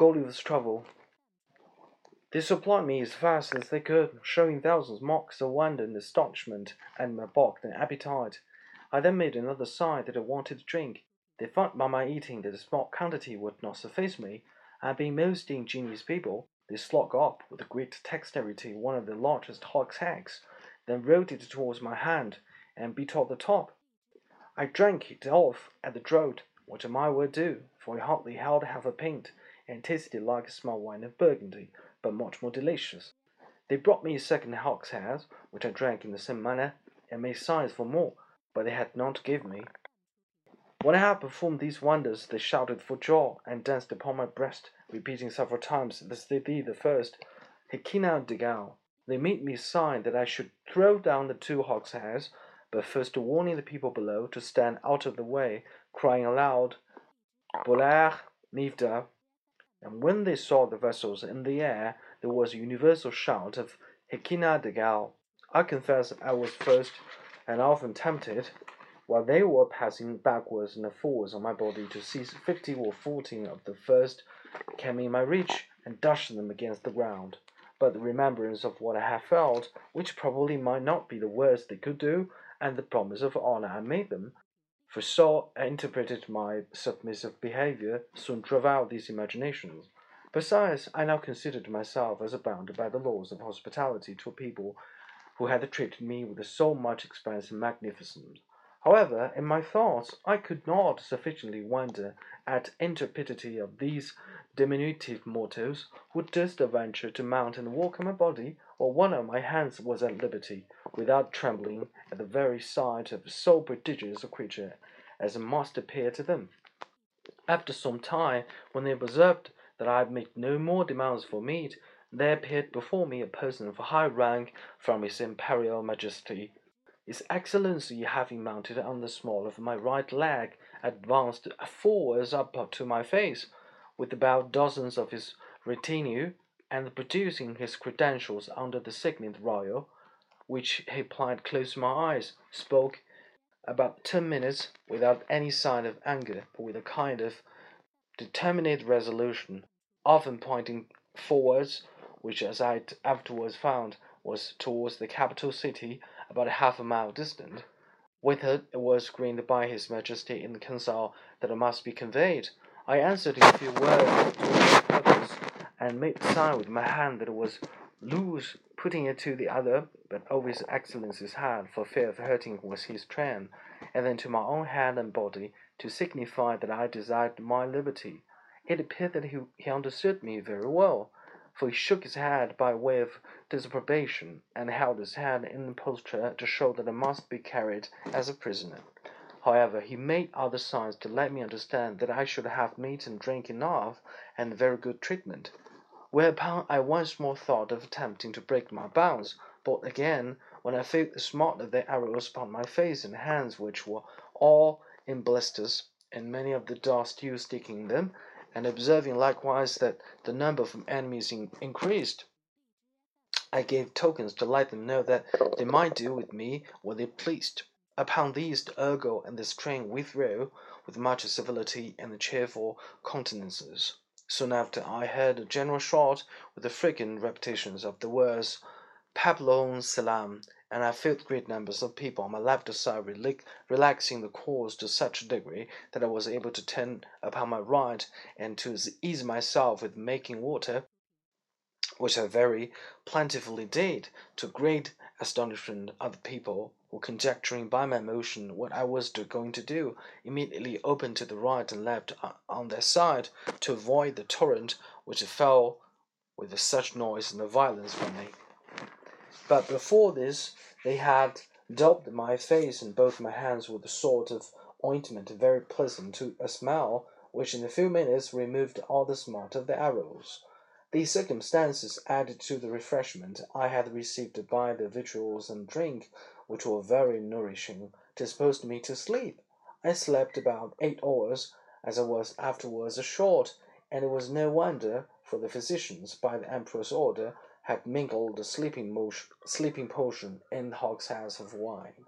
Gulliver's trouble. They supplied me as fast as they could, showing thousands marks of wonder and astonishment at my balked appetite. I then made another sign that I wanted to drink. They found by my eating that a small quantity would not suffice me, and being most ingenious people, they slunk up with great dexterity one of the largest hogsheads, then rolled it towards my hand, and beat off the top. I drank it off at the draught, which I well do, for it hardly held half a pint, and tasted like a small wine of Burgundy, but much more delicious. They brought me a second hogshead, which I drank in the same manner, and made signs for more, but they had none to give me. When I had performed these wonders, they shouted for joy, and danced upon my breast, repeating several times, This thee the first, Hekinah de They made me sign that I should throw down the two hogsheads, but first warning the people below to stand out of the way, crying aloud, Boler nifda. And when they saw the vessels in the air, there was a universal shout of Hekinah degul. I confess I was first and often tempted, while they were passing backwards and forwards on my body, to seize fifty or forty of the first came in my reach and dash them against the ground. But the remembrance of what I had felt, which probably might not be the worst they could do, and the promise of honor I made them, for so I interpreted my submissive behavior, soon drove out these imaginations. Besides, I now considered myself as bound by the laws of hospitality to a people who had treated me with so much expense and magnificence. However, in my thoughts, I could not sufficiently wonder at intrepidity of these diminutive mortals who durst venture to mount and walk on my body, while one of my hands was at liberty, without trembling at the very sight of so prodigious a creature as it must appear to them. After some time, when they observed that I made no more demands for meat, there appeared before me a person of high rank from His Imperial Majesty. His Excellency, having mounted on the small of my right leg, advanced forwards up to my face, with about dozens of his retinue, and producing his credentials under the signet royal, which he applied close to my eyes, spoke about ten minutes without any sign of anger, but with a kind of determinate resolution, often pointing forwards which, as I afterwards found, was towards the capital city, about half a mile distant. With it, was agreed by His Majesty in the council that it must be conveyed. I answered in a few words to the purpose, and made sign with my hand that it was loose, putting it to the other, but over His Excellency's hand, for fear of hurting was his train, and then to my own hand and body, to signify that I desired my liberty. It appeared that he, he understood me very well for he shook his head by way of disapprobation, and held his hand in the posture to show that I must be carried as a prisoner. However, he made other signs to let me understand that I should have meat and drink enough, and very good treatment. Whereupon I once more thought of attempting to break my bounds, but again, when I felt the smart of the arrows upon my face and hands, which were all in blisters, and many of the darts still sticking in them, and observing likewise that the number of enemies in increased, I gave tokens to let them know that they might do with me what they pleased. Upon these the Hurgo and the train withdrew with much civility and cheerful countenances. Soon after I heard a general shout with the frequent repetitions of the words Peplom selan, and I felt great numbers of people on my left side relaxing the cords to such a degree that I was able to turn upon my right and to ease myself with making water, which I very plentifully did, to great astonishment of the people, who conjecturing by my motion what I was going to do, immediately opened to the right and left on their side to avoid the torrent which fell with such noise and violence from me. But before this they had daubed my face and both my hands with a sort of ointment very pleasant to a smell, which in a few minutes removed all the smart of the arrows. These circumstances added to the refreshment I had received by the victuals and drink, which were very nourishing, disposed me to sleep. I slept about eight hours, as I was afterwards assured, and it was no wonder, for the physicians, by the emperor's order, had mingled the sleeping, motion, sleeping potion in hogsheads of wine.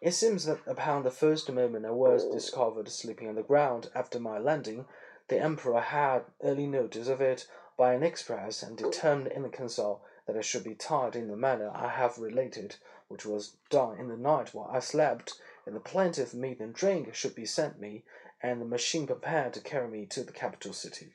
It seems that upon the first moment I was discovered sleeping on the ground after my landing, The emperor had early notice of it by an express, and determined in the council that I should be tied in the manner I have related, which was done in the night while I slept, and that plenty of meat and drink should be sent me, and the machine prepared to carry me to the capital city.